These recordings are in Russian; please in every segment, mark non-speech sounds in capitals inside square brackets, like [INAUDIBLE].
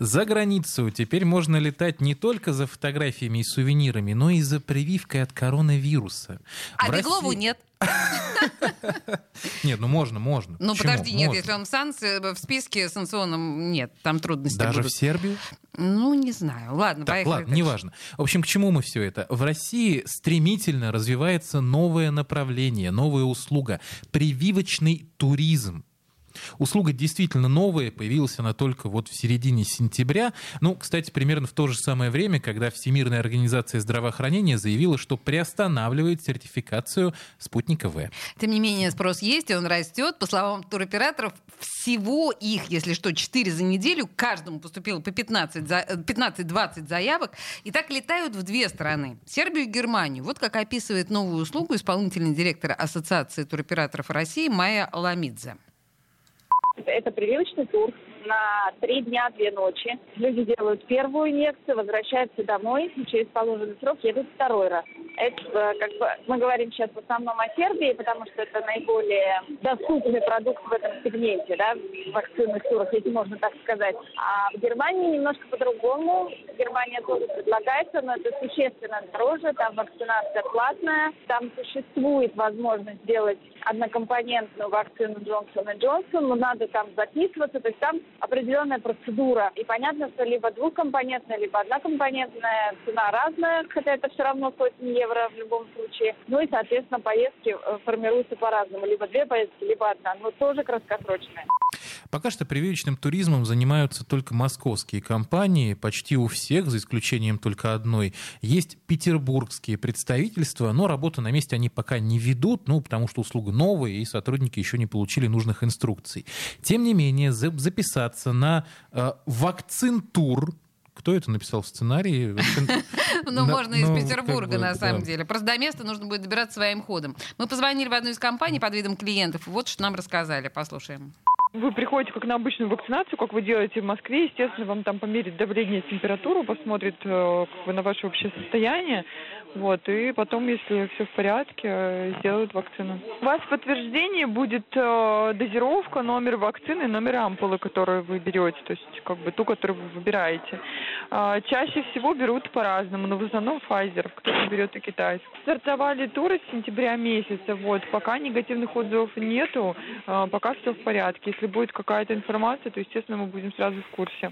За границу теперь можно летать не только за фотографиями и сувенирами, но и за прививкой от коронавируса. А В Беглову России- нет. [LAUGHS] Нет, ну можно, можно. Ну, подожди, нет, если он в, санкции, в списке санкционном, нет, там трудности Даже в Сербию? Ну, не знаю. Ладно, Так, поехали. ладно, неважно. В общем, к чему мы все это? В России стремительно развивается новое направление, новая услуга — прививочный туризм. Услуга действительно новая, появилась она только вот в середине сентября. Ну, кстати, примерно в то же самое время, когда Всемирная организация здравоохранения заявила, что приостанавливает сертификацию спутника В. Тем не менее, спрос есть, и он растет. По словам туроператоров, всего их, если что, 4 за неделю. Каждому поступило по 15 за- э, 15-20 заявок. И так летают в две страны. Сербию и Германию. Вот как описывает новую услугу исполнительный директор Ассоциации туроператоров России Майя Ламидзе. Это прививочный тур на три дня, две ночи. Люди делают первую инъекцию, возвращаются домой, через положенный срок едут второй раз. Это э, как бы мы говорим сейчас в основном о Сербии, потому что это наиболее доступный продукт в этом сегменте, да, в вакцинных турах, если можно так сказать. А в Германии немножко по-другому. Германия тоже предлагается, но это существенно дороже, там вакцинация платная, там существует возможность сделать однокомпонентную вакцину Джонсон и Джонсон, но надо там записываться, то есть там определенная процедура. И понятно, что либо двухкомпонентная, либо однокомпонентная цена разная, хотя это все равно сотни евро в любом случае. Ну и, соответственно, поездки э, формируются по-разному. Либо две поездки, либо одна, но тоже краткосрочная. Пока что прививочным туризмом занимаются только московские компании. Почти у всех, за исключением только одной, есть петербургские представительства, но работу на месте они пока не ведут, ну, потому что услуга новая, и сотрудники еще не получили нужных инструкций. Тем не менее, за- записаться на э, вакцин-тур, кто это написал в сценарии? [LAUGHS] Ну, можно из ну, Петербурга, на самом деле. Просто до места нужно будет добираться своим ходом. Мы позвонили в одну из компаний под видом клиентов, вот что нам рассказали. Послушаем. Вы приходите как на обычную вакцинацию, как вы делаете в Москве. Естественно, вам там померят давление, температуру, посмотрят э, как бы на ваше общее состояние. Вот, и потом, если все в порядке, э, сделают вакцину. У вас в подтверждении будет э, дозировка, номер вакцины, номер ампулы, которую вы берете, то есть как бы ту, которую вы выбираете. А, чаще всего берут по-разному, но в основном Pfizer, кто-то берет и китайский. Стартовали туры с сентября месяца, вот, пока негативных отзывов нету, пока все в порядке. Если будет какая-то информация, то, естественно, мы будем сразу в курсе.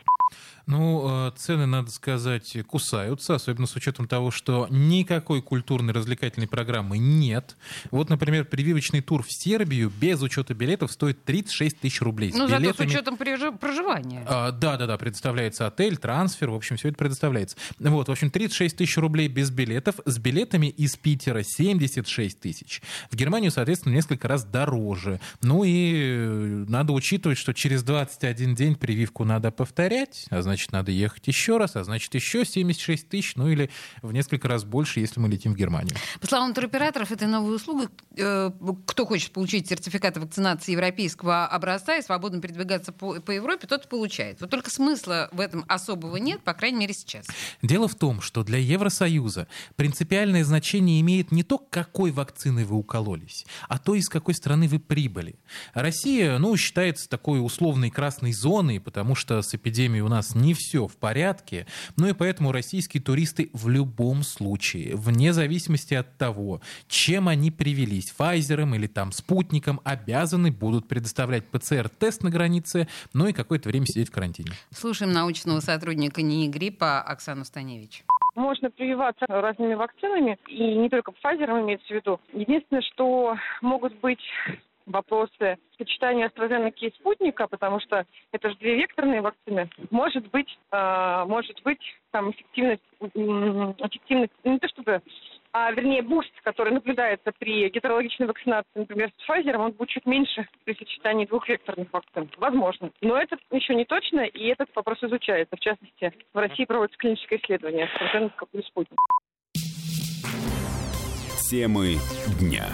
Ну, э, цены, надо сказать, кусаются, особенно с учетом того, что никакой культурной развлекательной программы нет. Вот, например, прививочный тур в Сербию без учета билетов стоит 36 тысяч рублей. Ну, зато с билетами- учетом проживания. А, Да, да, да, предоставляется отель, трансфер, в общем, все это предоставляется. Вот, в общем, 36 тысяч рублей без билетов, с билетами из Питера 76 тысяч. В Германию, соответственно, несколько раз дороже. Ну и э, надо учитывать, что через 21 день прививку надо повторять, а значит, надо ехать еще раз, а значит, еще 76 тысяч, ну или в несколько раз больше, если мы летим в Германию. По словам туроператоров, этой новой услуги, э, кто хочет получить сертификат вакцинации европейского образца и свободно передвигаться по, по Европе, тот получает. Вот только смысла в этом особого нет, по крайней мере, сейчас. Дело в том, что для Евросоюза принципиальное значение имеет не то, какой вакциной вы укололись, а то, из какой страны вы прибыли. Россия, ну, считается такой условной красной зоной, потому что с эпидемией у нас не все в порядке, ну и поэтому российские туристы в любом случае, вне зависимости от того, чем они привелись, Pfizer или там спутником, обязаны будут предоставлять ПЦР-тест на границе, ну и какое-то время сидеть в карантине. Слушаем научного сотрудника НИИ гриппа Оксану Станевич. Можно прививаться разными вакцинами, и не только Pfizer имеется в виду. Единственное, что могут быть вопросы сочетания AstraZeneca и спутника, потому что это же две векторные вакцины. Может быть, э, может быть, там эффективность, эффективность, ну, не то чтобы, а вернее буст, который наблюдается при гетерологичной вакцинации, например, с Pfizer, он будет чуть меньше при сочетании двух векторных вакцин. Возможно. Но это еще не точно, и этот вопрос изучается. В частности, в России проводится клиническое исследование AstraZeneca плюс спутник. Темы дня.